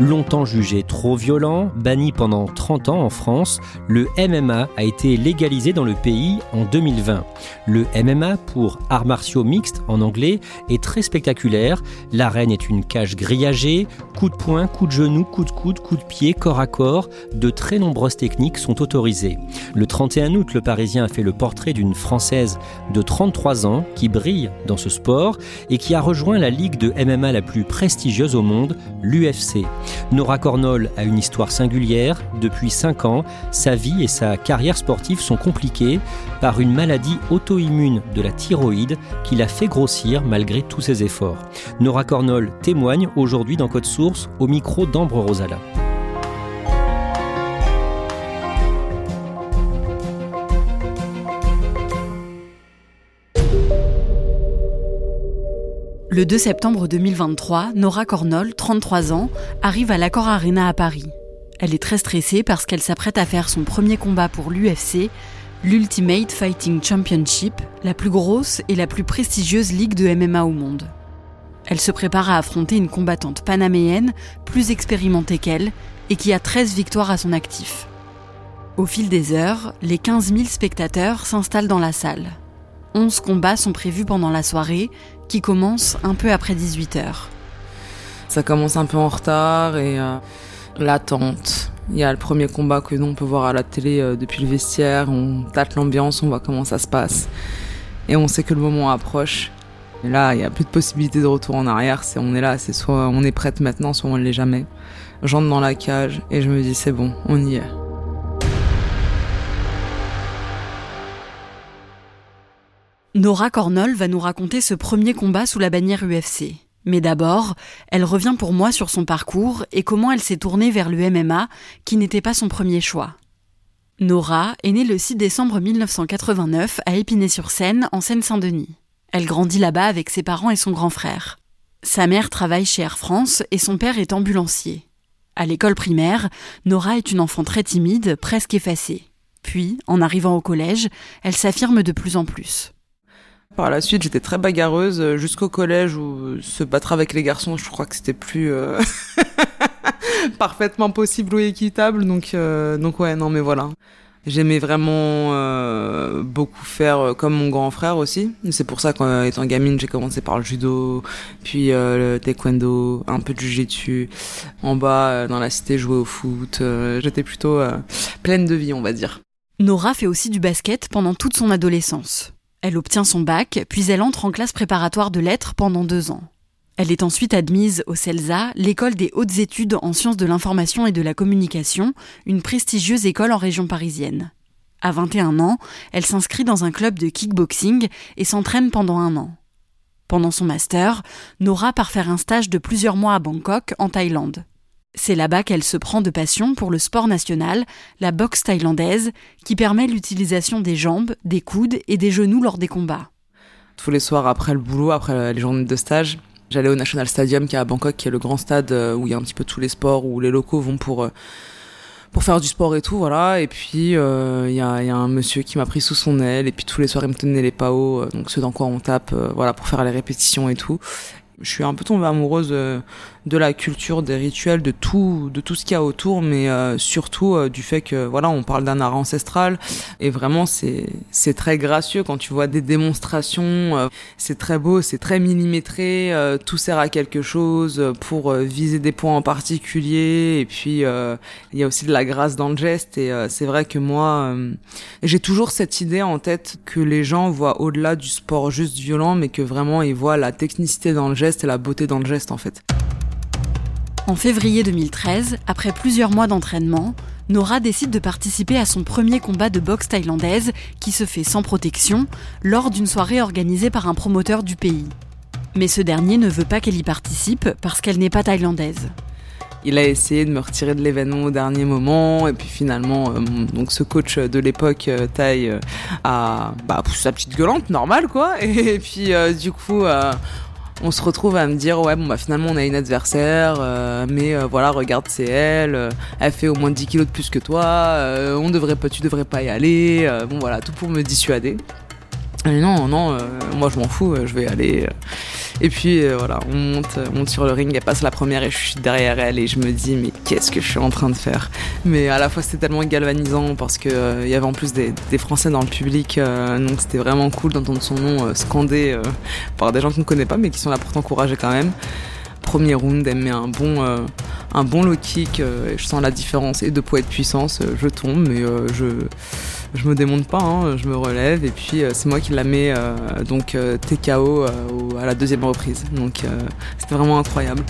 Longtemps jugé trop violent, banni pendant 30 ans en France, le MMA a été légalisé dans le pays en 2020. Le MMA, pour arts martiaux mixtes en anglais, est très spectaculaire. L'arène est une cage grillagée, coups de poing, coups de genou, coups de coude, coups de pied, corps à corps. De très nombreuses techniques sont autorisées. Le 31 août, le Parisien a fait le portrait d'une Française de 33 ans qui brille dans ce sport et qui a rejoint la ligue de MMA la plus prestigieuse au monde, l'UFC. Nora Cornol a une histoire singulière. Depuis 5 ans, sa vie et sa carrière sportive sont compliquées par une maladie auto-immune de la thyroïde qui l'a fait grossir malgré tous ses efforts. Nora Cornol témoigne aujourd'hui dans Code Source au micro d'Ambre Rosala. Le 2 septembre 2023, Nora Cornol, 33 ans, arrive à l'Accor Arena à Paris. Elle est très stressée parce qu'elle s'apprête à faire son premier combat pour l'UFC, l'Ultimate Fighting Championship, la plus grosse et la plus prestigieuse ligue de MMA au monde. Elle se prépare à affronter une combattante panaméenne plus expérimentée qu'elle et qui a 13 victoires à son actif. Au fil des heures, les 15 000 spectateurs s'installent dans la salle. 11 combats sont prévus pendant la soirée, qui commence un peu après 18h. Ça commence un peu en retard et euh, l'attente. Il y a le premier combat que nous on peut voir à la télé euh, depuis le vestiaire, on tâte l'ambiance, on voit comment ça se passe. Et on sait que le moment approche. Et là, il n'y a plus de possibilité de retour en arrière. On est là, c'est soit on est prête maintenant, soit on ne l'est jamais. J'entre dans la cage et je me dis c'est bon, on y est. Nora Cornol va nous raconter ce premier combat sous la bannière UFC. Mais d'abord, elle revient pour moi sur son parcours et comment elle s'est tournée vers le MMA, qui n'était pas son premier choix. Nora est née le 6 décembre 1989 à Épinay-sur-Seine, en Seine-Saint-Denis. Elle grandit là-bas avec ses parents et son grand frère. Sa mère travaille chez Air France et son père est ambulancier. À l'école primaire, Nora est une enfant très timide, presque effacée. Puis, en arrivant au collège, elle s'affirme de plus en plus. Par la suite, j'étais très bagarreuse euh, jusqu'au collège où se battre avec les garçons, je crois que c'était plus euh, parfaitement possible ou équitable. Donc, euh, donc ouais, non, mais voilà. J'aimais vraiment beaucoup faire comme mon grand frère aussi. C'est pour ça qu'étant gamine, j'ai commencé par le judo, puis le taekwondo, un peu de jiu-jitsu. En bas, dans la cité, jouer au foot. J'étais plutôt pleine de vie, on va dire. Nora fait aussi du basket pendant toute son adolescence. Elle obtient son bac, puis elle entre en classe préparatoire de lettres pendant deux ans. Elle est ensuite admise au CELSA, l'école des hautes études en sciences de l'information et de la communication, une prestigieuse école en région parisienne. À 21 ans, elle s'inscrit dans un club de kickboxing et s'entraîne pendant un an. Pendant son master, Nora part faire un stage de plusieurs mois à Bangkok, en Thaïlande. C'est là-bas qu'elle se prend de passion pour le sport national, la boxe thaïlandaise, qui permet l'utilisation des jambes, des coudes et des genoux lors des combats. Tous les soirs après le boulot, après les journées de stage, j'allais au National Stadium qui est à Bangkok, qui est le grand stade euh, où il y a un petit peu tous les sports, où les locaux vont pour euh, pour faire du sport et tout, voilà. Et puis euh, il y, a, un monsieur qui m'a pris sous son aile, et puis tous les soirs il me tenait les PAO, donc ceux dans quoi on tape, voilà, pour faire les répétitions et tout. Je suis un peu tombée amoureuse euh, de la culture, des rituels, de tout, de tout ce qu'il y a autour, mais euh, surtout euh, du fait que voilà, on parle d'un art ancestral et vraiment c'est c'est très gracieux quand tu vois des démonstrations. c'est très beau, c'est très millimétré, tout sert à quelque chose pour viser des points en particulier et puis il y a aussi de la grâce dans le geste et c'est vrai que moi j'ai toujours cette idée en tête que les gens voient au-delà du sport juste violent, mais que vraiment ils voient la technicité dans le geste et la beauté dans le geste en fait. En février 2013, après plusieurs mois d'entraînement, Nora décide de participer à son premier combat de boxe thaïlandaise qui se fait sans protection lors d'une soirée organisée par un promoteur du pays. Mais ce dernier ne veut pas qu'elle y participe parce qu'elle n'est pas thaïlandaise. Il a essayé de me retirer de l'événement au dernier moment et puis finalement euh, donc ce coach de l'époque euh, Thaï euh, a bah, poussé sa petite gueulante normale quoi et puis du coup on se retrouve à me dire ouais bon bah finalement on a une adversaire euh, mais euh, voilà regarde c'est elle euh, elle fait au moins 10 kilos de plus que toi on devrait pas tu devrais pas y aller bon voilà tout pour me dissuader et non non moi je m'en fous je vais aller et puis euh, voilà, on monte, on monte sur le ring, elle passe la première et je suis derrière elle et je me dis mais qu'est-ce que je suis en train de faire? Mais à la fois c'était tellement galvanisant parce que euh, il y avait en plus des, Français dans le public, euh, donc c'était vraiment cool d'entendre son nom scandé par des gens qu'on ne connaît pas mais qui sont là pour t'encourager quand même premier round, elle met un bon, un bon low kick. je sens la différence et de poids et de puissance. je tombe, mais je, je me démonte pas, hein, je me relève et puis euh, c'est moi qui la mets euh, donc euh, TKO à la deuxième reprise. Donc c'était vraiment incroyable.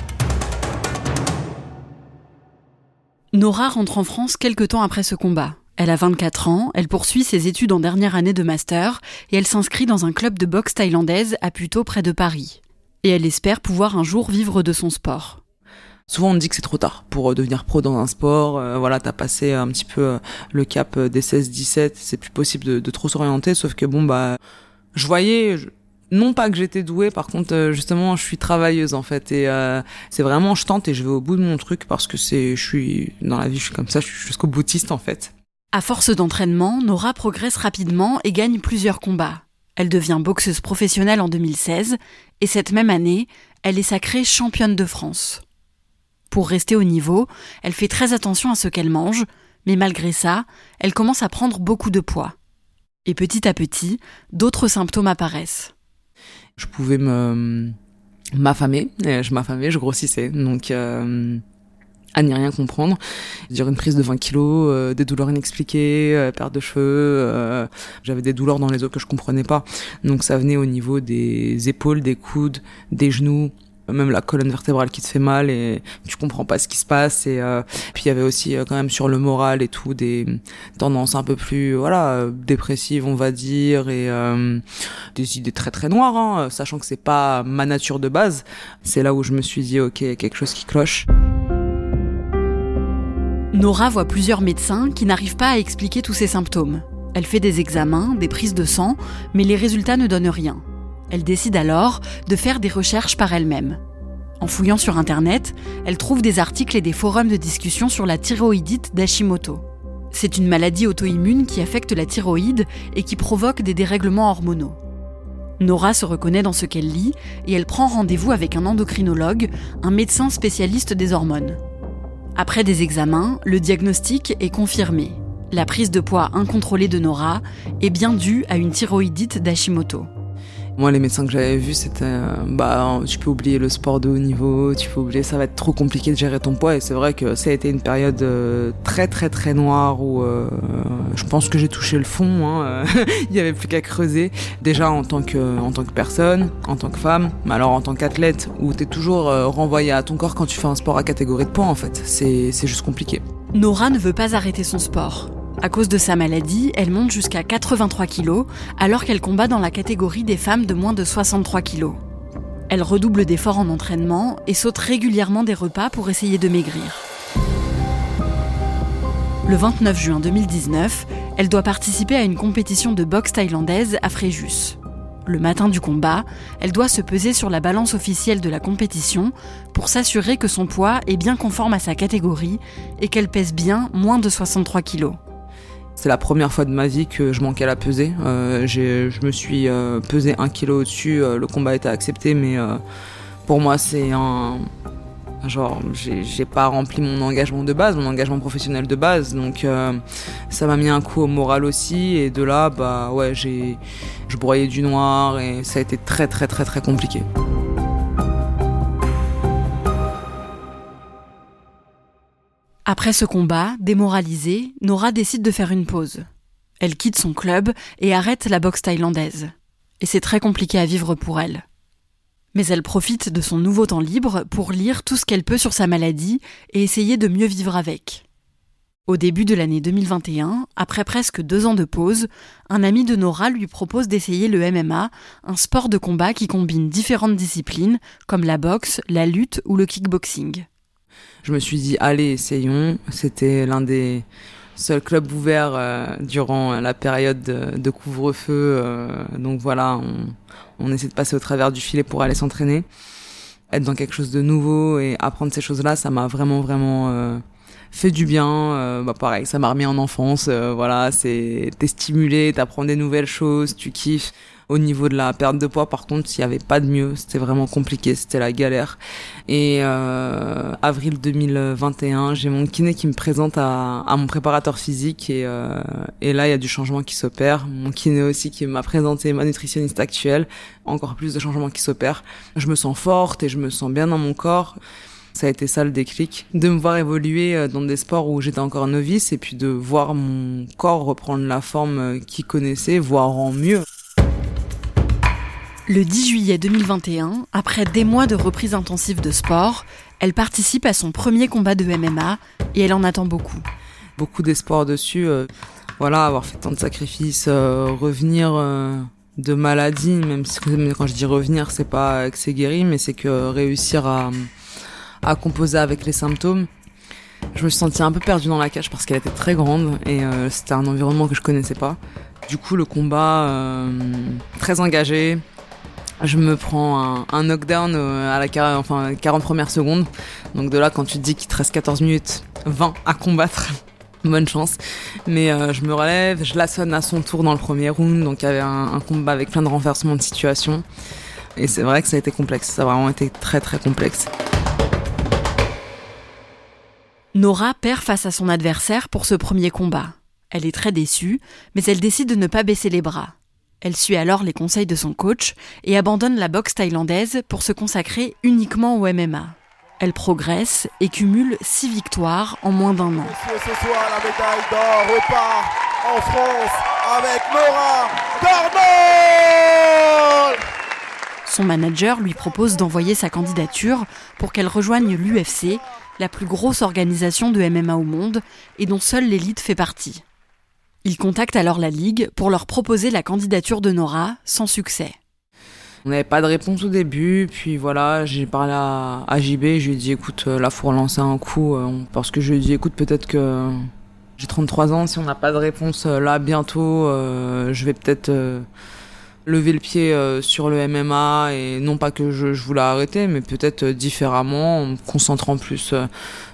Nora rentre en France quelques temps après ce combat. Elle a 24 ans, elle poursuit ses études en dernière année de master et elle s'inscrit dans un club de boxe thaïlandaise à Puto près de Paris. Et elle espère pouvoir un jour vivre de son sport. Souvent on dit que c'est trop tard pour euh, devenir pro dans un sport. Euh, voilà, t'as passé un petit peu euh, le cap des 16-17, c'est plus possible de, trop s'orienter. Sauf que bon bah, je voyais, non pas que j'étais douée, par contre justement je suis travailleuse en fait et c'est vraiment je tente et je vais au bout de mon truc parce que c'est, je suis dans la vie, je suis comme ça, je suis jusqu'au boutiste en fait. À force d'entraînement, Nora progresse rapidement et gagne plusieurs combats. Elle devient boxeuse professionnelle en 2016 et cette même année, elle est sacrée championne de France. Pour rester au niveau, elle fait très attention à ce qu'elle mange, mais malgré ça, elle commence à prendre beaucoup de poids. Et petit à petit, d'autres symptômes apparaissent. Je pouvais me m'affamer, je m'affamais, je grossissais, donc euh, à n'y rien comprendre. Dire une prise de 20 kilos, euh, des douleurs inexpliquées, euh, perte de cheveux, j'avais des douleurs dans les os que je comprenais pas. Donc ça venait au niveau des épaules, des coudes, des genoux, même la colonne vertébrale qui te fait mal et tu comprends pas ce qui se passe et euh, puis il y avait aussi euh, quand même sur le moral et tout des tendances un peu plus voilà dépressives on va dire et euh, des idées très très noires hein, sachant que c'est pas ma nature de base c'est là où je me suis dit ok quelque chose qui cloche Nora voit plusieurs médecins qui n'arrivent pas à expliquer tous ces symptômes. Elle fait des examens, des prises de sang, mais les résultats ne donnent rien. Elle décide alors de faire des recherches par elle-même. En fouillant sur Internet, elle trouve des articles et des forums de discussion sur la thyroïdite d'Hashimoto. C'est une maladie auto-immune qui affecte la thyroïde et qui provoque des dérèglements hormonaux. Nora se reconnaît dans ce qu'elle lit et elle prend rendez-vous avec un endocrinologue, un médecin spécialiste des hormones. Après des examens, le diagnostic est confirmé. La prise de poids incontrôlée de Nora est bien due à une thyroïdite d'Hashimoto. Moi, les médecins que j'avais vus, c'était, euh, bah, tu peux oublier le sport de haut niveau, tu peux oublier, ça va être trop compliqué de gérer ton poids. Et c'est vrai que ça a été une période euh, très, très, très noire où euh, je pense que j'ai touché le fond. Hein, Il y avait plus qu'à creuser. Déjà en tant que, en tant que personne, en tant que femme, mais alors en tant qu'athlète, où t'es toujours renvoyé à ton corps quand tu fais un sport à catégorie de poids, en fait. C'est juste compliqué. Nora ne veut pas arrêter son sport. À cause de sa maladie, elle monte jusqu'à 83 kg alors qu'elle combat dans la catégorie des femmes de moins de 63 kg. Elle redouble d'efforts en entraînement et saute régulièrement des repas pour essayer de maigrir. Le 29 juin 2019, elle doit participer à une compétition de boxe thaïlandaise à Fréjus. Le matin du combat, elle doit se peser sur la balance officielle de la compétition pour s'assurer que son poids est bien conforme à sa catégorie et qu'elle pèse bien moins de 63 kg. C'est la première fois de ma vie que je manquais à la peser. Euh, je me suis euh, pesé un kilo au-dessus. Euh, le combat été accepté, mais Pour moi, c'est un. Genre, j'ai pas rempli mon engagement de base, mon engagement professionnel de base, donc ça m'a mis un coup au moral aussi. Et de là, bah ouais, j'ai, je broyais du noir et ça a été très très très très compliqué. Après ce combat, démoralisée, Nora décide de faire une pause. Elle quitte son club et arrête la boxe thaïlandaise. Et c'est très compliqué à vivre pour elle. Mais elle profite de son nouveau temps libre pour lire tout ce qu'elle peut sur sa maladie et essayer de mieux vivre avec. Au début de l'année 2021, après presque deux ans de pause, un ami de Nora lui propose d'essayer le MMA, un sport de combat qui combine différentes disciplines comme la boxe, la lutte ou le kickboxing. Je me suis dit, allez, essayons. C'était l'un des seuls clubs ouverts euh, durant la période de, couvre-feu. Euh, donc voilà, on, essaie de passer au travers du filet pour aller s'entraîner. Être dans quelque chose de nouveau et apprendre ces choses-là, ça m'a vraiment, vraiment euh, fait du bien. bah pareil, ça m'a remis en enfance. voilà, c'est t'es stimulé, t'apprends des nouvelles choses, tu kiffes. Au niveau de la perte de poids, par contre, s'il n'y avait pas de mieux, c'était vraiment compliqué, c'était la galère. Et euh, avril 2021, j'ai mon kiné qui me présente à, à mon préparateur physique et, euh, et là, il y a du changement qui s'opère. Mon kiné aussi qui m'a présenté ma nutritionniste actuelle, encore plus de changements qui s'opèrent. Je me sens forte et je me sens bien dans mon corps ça a été ça le déclic, de me voir évoluer euh, dans des sports où j'étais encore novice et puis de voir mon corps reprendre la forme euh, qu'il connaissait, voire en mieux. Le 10 juillet 2021, après des mois de reprise intensive de sport, elle participe à son premier combat de MMA et elle en attend beaucoup. Beaucoup d'espoir dessus. Euh, voilà, avoir fait tant de sacrifices, euh, revenir euh, de maladie, même si quand je dis revenir, c'est pas que c'est guéri, mais c'est que réussir à, à composer avec les symptômes. Je me suis sentie un peu perdue dans la cage parce qu'elle était très grande et c'était un environnement que je connaissais pas. Du coup, le combat très engagé, je me prends un, knockdown euh, à la enfin 40 premières secondes. Donc de là, quand tu te dis qu'il te reste 14 minutes 20 à combattre, bonne chance. Mais euh, je me relève, je la sonne à son tour dans le premier round. Donc il y avait un, combat avec plein de renversements de situation. Et c'est vrai que ça a été complexe. Ça a vraiment été très très complexe. Nora perd face à son adversaire pour ce premier combat. Elle est très déçue, mais elle décide de ne pas baisser les bras. Elle suit alors les conseils de son coach et abandonne la boxe thaïlandaise pour se consacrer uniquement au MMA. Elle progresse et cumule six victoires en moins d'un an. Ce soir, la médaille d'or repart en France avec Son manager lui propose d'envoyer sa candidature pour qu'elle rejoigne l'UFC, la plus grosse organisation de MMA au monde et dont seule l'élite fait partie. Il contacte alors la Ligue pour leur proposer la candidature de Nora, sans succès. On n'avait pas de réponse au début, puis voilà, j'ai parlé à, JB, je lui ai dit écoute, euh, là faut relancer un coup, euh, parce que je lui ai dit écoute, peut-être que j'ai 33 ans, si on n'a pas de réponse euh, là bientôt, je vais peut-être lever le pied euh, sur le MMA et non pas que je, voulais arrêter, mais peut-être euh, différemment, en me concentrant plus euh,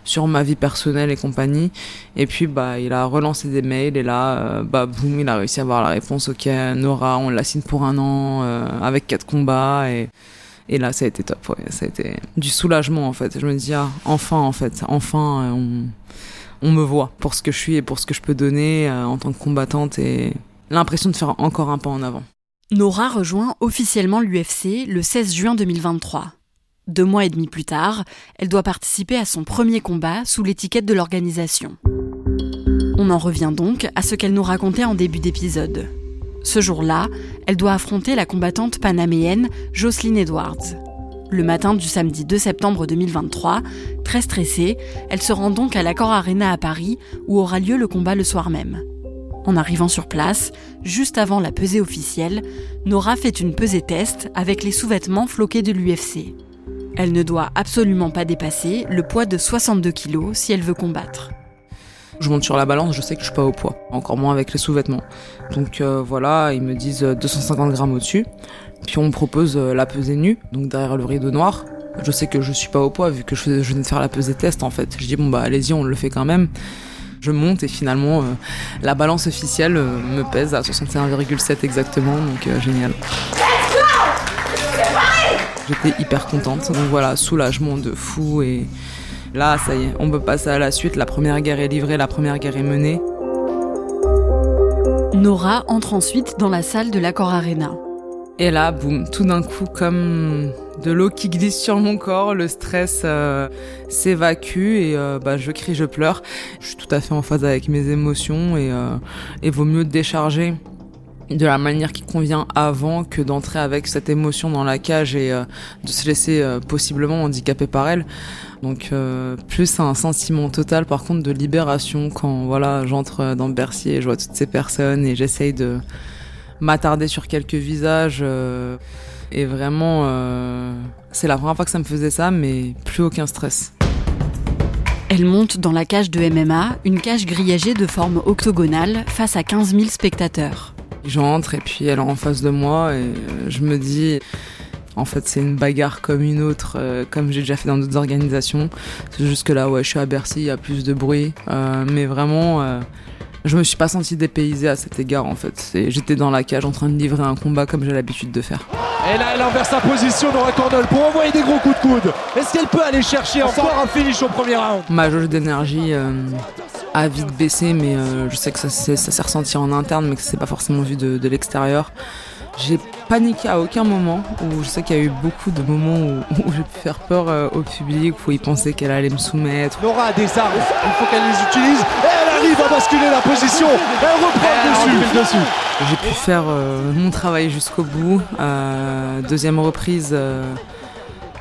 sur ma vie personnelle et compagnie. Et puis bah il a relancé des mails et là bah boum il a réussi à avoir la réponse. Ok Nora on la signe pour un an avec quatre combats et et là ça a été top. Ça a été du soulagement en fait. Je me dis ah enfin en fait enfin on me voit pour ce que je suis et pour ce que je peux donner en tant que combattante et l'impression de faire encore un pas en avant. Nora rejoint officiellement l'UFC le 16 juin 2023. Deux mois et demi plus tard, elle doit participer à son premier combat sous l'étiquette de l'organisation. On en revient donc à ce qu'elle nous racontait en début d'épisode. Ce jour-là, elle doit affronter la combattante panaméenne Jocelyn Edwards. Le matin du samedi 2 septembre 2023, très stressée, elle se rend donc à l'Accord Arena à Paris où aura lieu le combat le soir même. En arrivant sur place, juste avant la pesée officielle, Nora fait une pesée test avec les sous-vêtements floqués de l'UFC. Elle ne doit absolument pas dépasser le poids de 62 kg si elle veut combattre. Je monte sur la balance, je sais que je suis pas au poids, encore moins avec les sous-vêtements. Donc euh, voilà, ils me disent 250 grammes au-dessus. Puis on me propose euh, la pesée nue, donc derrière le rideau noir. Je sais que je suis pas au poids vu que je, viens de faire la pesée test en fait. Je dis bon bah allez-y, on le fait quand même. Je monte et finalement euh, la balance officielle euh, me pèse à 61,7 exactement, donc euh, génial. J'étais hyper contente. Donc voilà, soulagement de fou et là, ça y est, on peut passer à la suite. La première guerre est livrée, la première guerre est menée. Nora entre ensuite dans la salle de l'Accor Arena. Et là, boum, tout d'un coup, comme de l'eau qui glisse sur mon corps, le stress euh, s'évacue et euh, bah, je crie, je pleure. Je suis tout à fait en phase avec mes émotions et, euh, et vaut mieux décharger de la manière qui convient avant que d'entrer avec cette émotion dans la cage et de se laisser possiblement handicaper par elle. Donc plus un sentiment total par contre de libération quand voilà j'entre dans Bercy et je vois toutes ces personnes et j'essaye de m'attarder sur quelques visages. Euh, et vraiment, euh, c'est la première fois que ça me faisait ça, mais plus aucun stress. Elle monte dans la cage de MMA, une cage grillagée de forme octogonale, face à 15 000 spectateurs. J'entre et puis elle est en face de moi et euh, je me dis, en fait, c'est une bagarre comme une autre, comme j'ai déjà fait dans d'autres organisations. C'est juste que là, ouais, je suis à Bercy, il y a plus de bruit. mais vraiment, je me suis pas senti dépaysée à cet égard en fait. J'étais dans la cage en train de livrer un combat comme j'ai l'habitude de faire. Et là, elle inverse sa position, Nora Cornell, pour envoyer des gros coups de coude. Est-ce qu'elle peut aller chercher encore un finish au premier round? Ma jauge d'énergie euh, a vite baissé, mais euh, je sais que ça, ça s'est ressenti en interne, mais que c'est pas forcément vu de, de l'extérieur. J'ai paniqué à aucun moment, où je sais qu'il y a eu beaucoup de moments où, j'ai pu faire peur euh, au public, où ils pensaient qu'elle allait me soumettre. Nora a des armes, il faut qu'elle les utilise, arrive à basculer la position, elle reprend le dessus. J'ai pu faire euh, mon travail jusqu'au bout. Euh, deuxième reprise,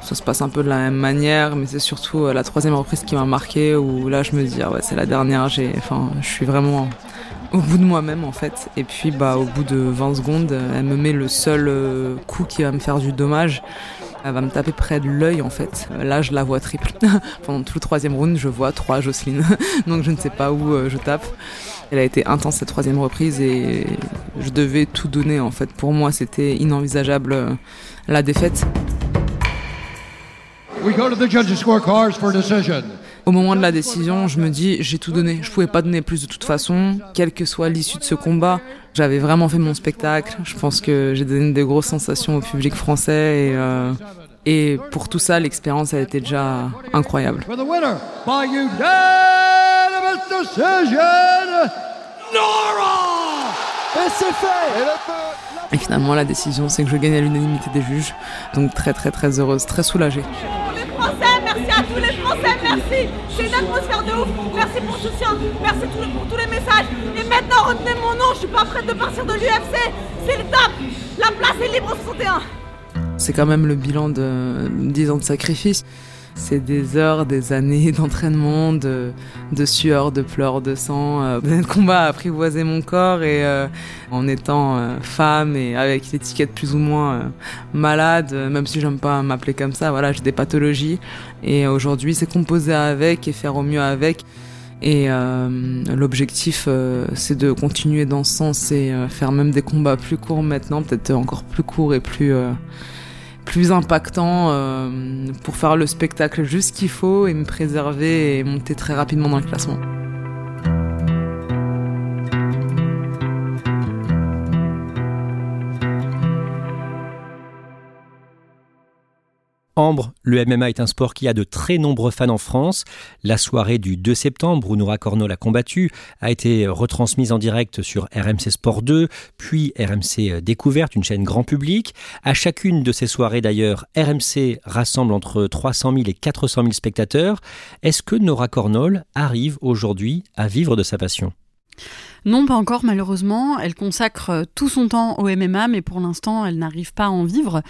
ça se passe un peu de la même manière, mais c'est surtout la troisième reprise qui m'a marqué, où là je me dis, ah ouais, c'est la dernière, enfin, je suis vraiment au bout de moi-même en fait. Et puis bah au bout de 20 secondes, elle me met le seul euh, coup qui va me faire du dommage. Elle va me taper près de l'œil en fait. Là je la vois triple. Pendant tout le troisième round, je vois trois Jocelyne. Donc je ne sais pas où euh, je tape. Elle a été intense cette troisième reprise et je devais tout donner en fait. Pour moi c'était inenvisageable euh, la défaite. Au moment de la décision, je me dis, j'ai tout donné. Je pouvais pas donner plus de toute façon, quelle que soit l'issue de ce combat. J'avais vraiment fait mon spectacle. Je pense que j'ai donné des grosses sensations au public français et, euh, et pour tout ça, l'expérience a été déjà incroyable. Et finalement, la décision, c'est que je gagne à l'unanimité des juges. Donc très très très heureuse, très soulagée merci à tous les Français, merci. C'est une atmosphère de ouf. Merci pour le soutien, merci pour tous les messages. Et maintenant, retenez mon nom, je suis pas prête de partir de l'UFC. C'est le top. La place est libre au 61. C'est quand même le bilan de 10 ans de sacrifice. C'est des heures, des années d'entraînement, de, de sueur, de pleurs, de sang. Euh, de combat à apprivoiser mon corps et euh, en étant euh, femme et avec l'étiquette plus ou moins euh, malade, même si j'aime pas m'appeler comme ça, voilà, j'ai des pathologies. Et aujourd'hui, c'est composer avec et faire au mieux avec. Et l'objectif, c'est de continuer dans ce sens et faire même des combats plus courts maintenant, peut-être encore plus courts et plus plus impactant euh, pour faire le spectacle juste qu'il faut et me préserver et monter très rapidement dans le classement. Ambre, le MMA est un sport qui a de très nombreux fans en France. La soirée du 2 septembre où Noura Cornol a combattu a été retransmise en direct sur RMC Sport 2, puis RMC Découverte, une chaîne grand public. À chacune de ces soirées d'ailleurs, RMC rassemble entre 300 000 et 400 000 spectateurs. Est-ce que Nora Cornol arrive aujourd'hui à vivre de sa passion? Non, pas encore malheureusement. Elle consacre euh, tout son temps au MMA, mais pour l'instant, elle n'arrive pas à en vivre.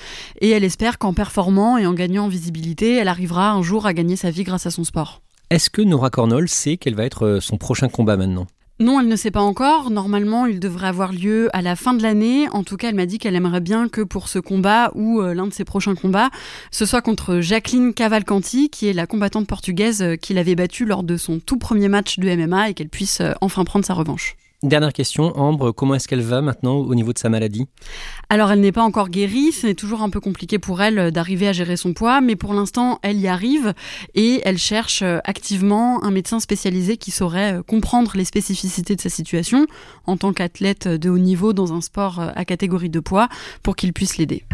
Et elle espère qu'en performant et en gagnant en visibilité, elle arrivera un jour à gagner sa vie grâce à son sport. Est-ce que Nora Cornol sait quel va être euh, son prochain combat maintenant? Non, elle ne sait pas encore. Normalement, il devrait avoir lieu à la fin de l'année. En tout cas, elle m'a dit qu'elle aimerait bien que pour ce combat ou euh, l'un de ses prochains combats, ce soit contre Jacqueline Cavalcanti, qui est la combattante portugaise qu'il avait battue lors de son tout premier match de MMA et qu'elle puisse enfin prendre sa revanche. Dernière question, Ambre, comment est-ce qu'elle va maintenant au niveau de sa maladie? Alors elle n'est pas encore guérie, c'est toujours un peu compliqué pour elle euh, d'arriver à gérer son poids, mais pour l'instant elle y arrive et elle cherche euh, activement un médecin spécialisé qui saurait euh, comprendre les spécificités de sa situation en tant qu'athlète de haut niveau dans un sport à catégorie de poids pour qu'il puisse l'aider.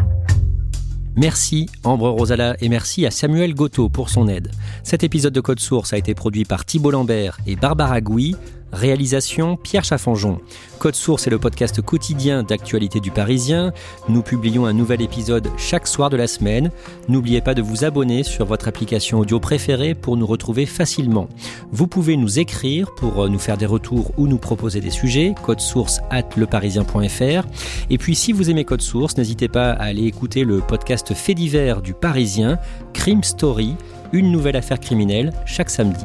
Merci Ambre Rosala et merci à Samuel Goto pour son aide. Cet épisode de Code Source a été produit par Thibault Lambert et Barbara Gouy. Réalisation Pierre Chaffanjon. Code Source est le podcast quotidien d'actualité du Parisien. Nous publions un nouvel épisode chaque soir de la semaine. N'oubliez pas de vous abonner sur votre application audio préférée pour nous retrouver facilement. Vous pouvez nous écrire pour nous faire des retours ou nous proposer des sujets. Code Source at leparisien.fr. Et puis si vous aimez Code Source, n'hésitez pas à aller écouter le podcast Fait divers du Parisien, Crime Story, une nouvelle affaire criminelle chaque samedi.